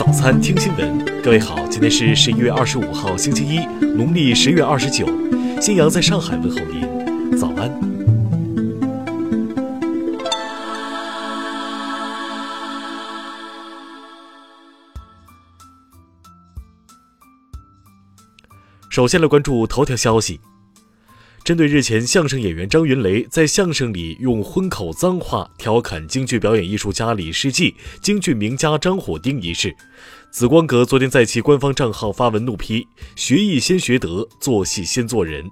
早餐听新闻，各位好，今天是十一月二十五号，星期一，农历十月二十九。新阳在上海问候您，早安。首先来关注头条消息。针对日前相声演员张云雷在相声里用荤口脏话调侃京剧表演艺术家李世济、京剧名家张火丁一事，紫光阁昨天在其官方账号发文怒批：“学艺先学德，做戏先做人。”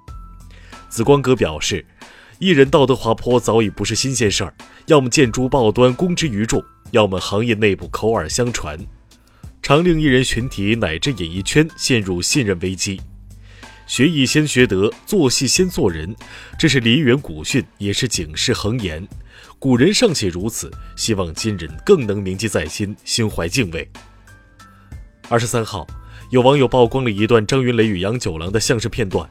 紫光阁表示，艺人道德滑坡早已不是新鲜事儿，要么见诸报端公之于众，要么行业内部口耳相传，常令艺人群体乃至演艺圈陷入信任危机。学艺先学德，做戏先做人，这是梨园古训，也是警示恒言。古人尚且如此，希望今人更能铭记在心，心怀敬畏。二十三号，有网友曝光了一段张云雷与杨九郎的相声片段。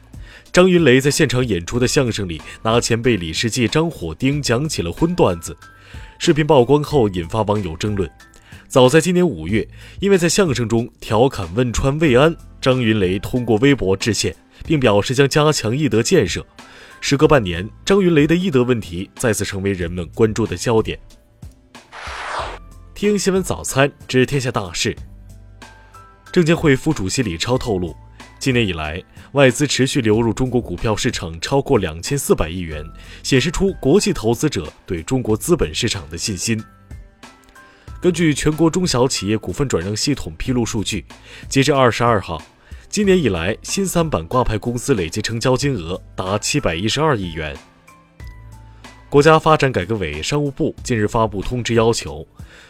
张云雷在现场演出的相声里，拿前辈李世济、张火丁讲起了荤段子。视频曝光后，引发网友争论。早在今年五月，因为在相声中调侃汶川慰安，张云雷通过微博致歉。并表示将加强艺德建设。时隔半年，张云雷的艺德问题再次成为人们关注的焦点。听新闻早餐知天下大事。证监会副主席李超透露，今年以来，外资持续流入中国股票市场超过两千四百亿元，显示出国际投资者对中国资本市场的信心。根据全国中小企业股份转让系统披露数据，截至二十二号。今年以来，新三板挂牌公司累计成交金额达七百一十二亿元。国家发展改革委、商务部近日发布通知，要求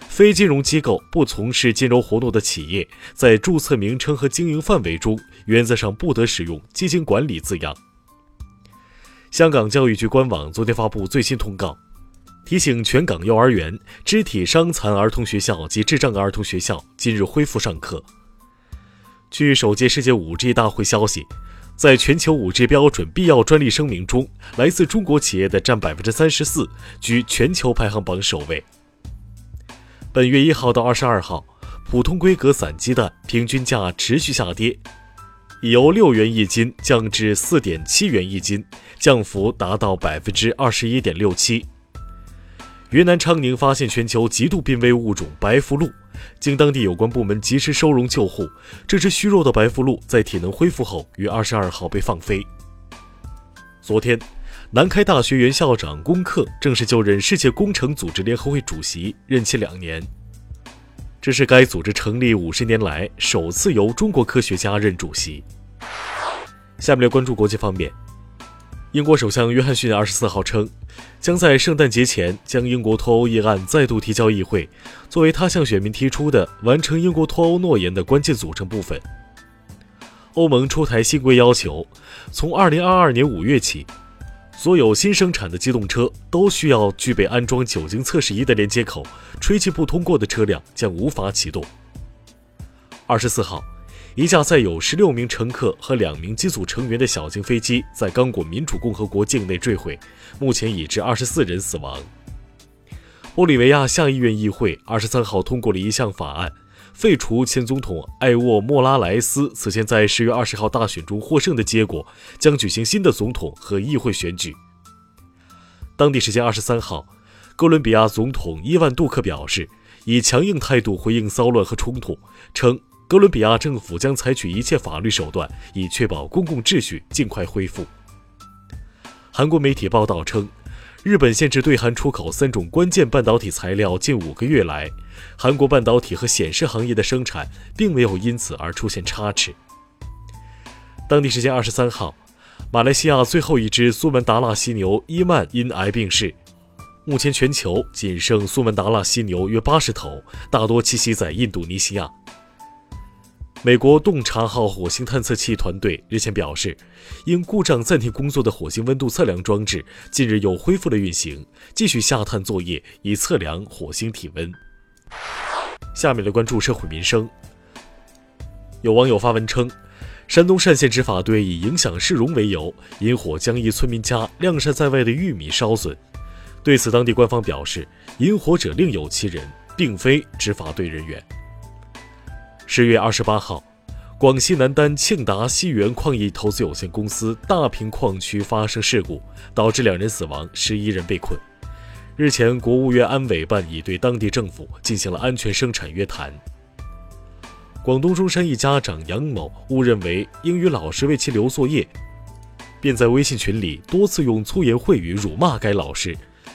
非金融机构不从事金融活动的企业，在注册名称和经营范围中，原则上不得使用“基金管理”字样。香港教育局官网昨天发布最新通告，提醒全港幼儿园、肢体伤残儿童学校及智障儿童学校今日恢复上课。据首届世界 5G 大会消息，在全球 5G 标准必要专利声明中，来自中国企业的占百分之三十四，居全球排行榜首位。本月一号到二十二号，普通规格散鸡蛋平均价持续下跌，已由六元一斤降至四点七元一斤，降幅达到百分之二十一点六七。云南昌宁发现全球极度濒危物种白腹鹿。经当地有关部门及时收容救护，这只虚弱的白腹鹿在体能恢复后，于二十二号被放飞。昨天，南开大学原校长龚克正式就任世界工程组织联合会主席，任期两年。这是该组织成立五十年来首次由中国科学家任主席。下面来关注国际方面。英国首相约翰逊二十四号称，将在圣诞节前将英国脱欧议案再度提交议会，作为他向选民提出的完成英国脱欧诺言的关键组成部分。欧盟出台新规要求，从二零二二年五月起，所有新生产的机动车都需要具备安装酒精测试仪的连接口，吹气不通过的车辆将无法启动。二十四号。一架载有十六名乘客和两名机组成员的小型飞机在刚果民主共和国境内坠毁，目前已致二十四人死亡。玻利维亚下议院议会二十三号通过了一项法案，废除前总统艾沃莫拉莱斯此前在十月二十号大选中获胜的结果，将举行新的总统和议会选举。当地时间二十三号，哥伦比亚总统伊万杜克表示，以强硬态度回应骚乱和冲突，称。哥伦比亚政府将采取一切法律手段，以确保公共秩序尽快恢复。韩国媒体报道称，日本限制对韩出口三种关键半导体材料近五个月来，韩国半导体和显示行业的生产并没有因此而出现差池。当地时间二十三号，马来西亚最后一只苏门答腊犀牛伊曼因癌病逝。目前全球仅剩苏门答腊犀牛约八十头，大多栖息在印度尼西亚。美国洞察号火星探测器团队日前表示，因故障暂停工作的火星温度测量装置近日又恢复了运行，继续下探作业以测量火星体温。下面来关注社会民生。有网友发文称，山东单县执法队以影响市容为由，引火将一村民家晾晒在外的玉米烧损。对此，当地官方表示，引火者另有其人，并非执法队人员。十月二十八号，广西南丹庆达西源矿业投资有限公司大坪矿区发生事故，导致两人死亡，十一人被困。日前，国务院安委办已对当地政府进行了安全生产约谈。广东中山一家长杨某误认为英语老师为其留作业，便在微信群里多次用粗言秽语辱骂该老师，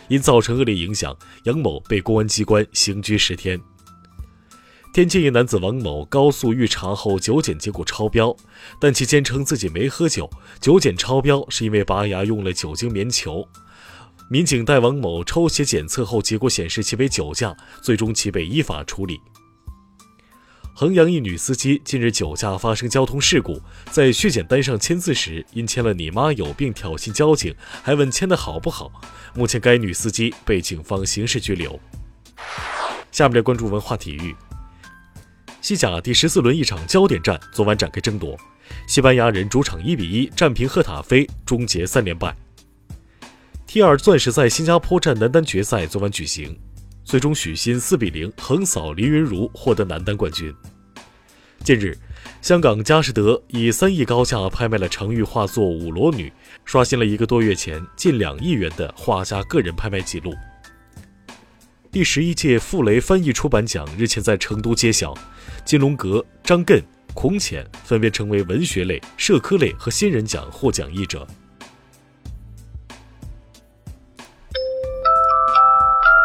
因造成恶劣影响，杨某被公安机关刑拘十天。天津一男子王某高速遇查后酒检结果超标，但其坚称自己没喝酒，酒检超标是因为拔牙用了酒精棉球。民警带王某抽血检测后，结果显示其为酒驾，最终其被依法处理。衡阳一女司机近日酒驾发生交通事故，在血检单上签字时，因签了“你妈有病”挑衅交警，还问签的好不好。目前该女司机被警方刑事拘留。下面来关注文化体育。西甲第十四轮一场焦点战昨晚展开争夺，西班牙人主场一比一战平赫塔菲，终结三连败。T 二钻石赛新加坡站男单决赛昨晚举行，最终许昕四比零横扫林云如，获得男单冠军。近日，香港佳士得以三亿高价拍卖了成玉画作《舞裸女》，刷新了一个多月前近两亿元的画家个人拍卖记录。第十一届傅雷翻译出版奖日前在成都揭晓，金龙阁、张艮、孔潜分别成为文学类、社科类和新人奖获奖译者。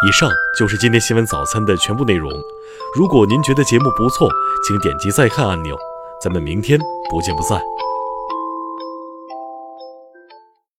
以上就是今天新闻早餐的全部内容。如果您觉得节目不错，请点击再看按钮。咱们明天不见不散。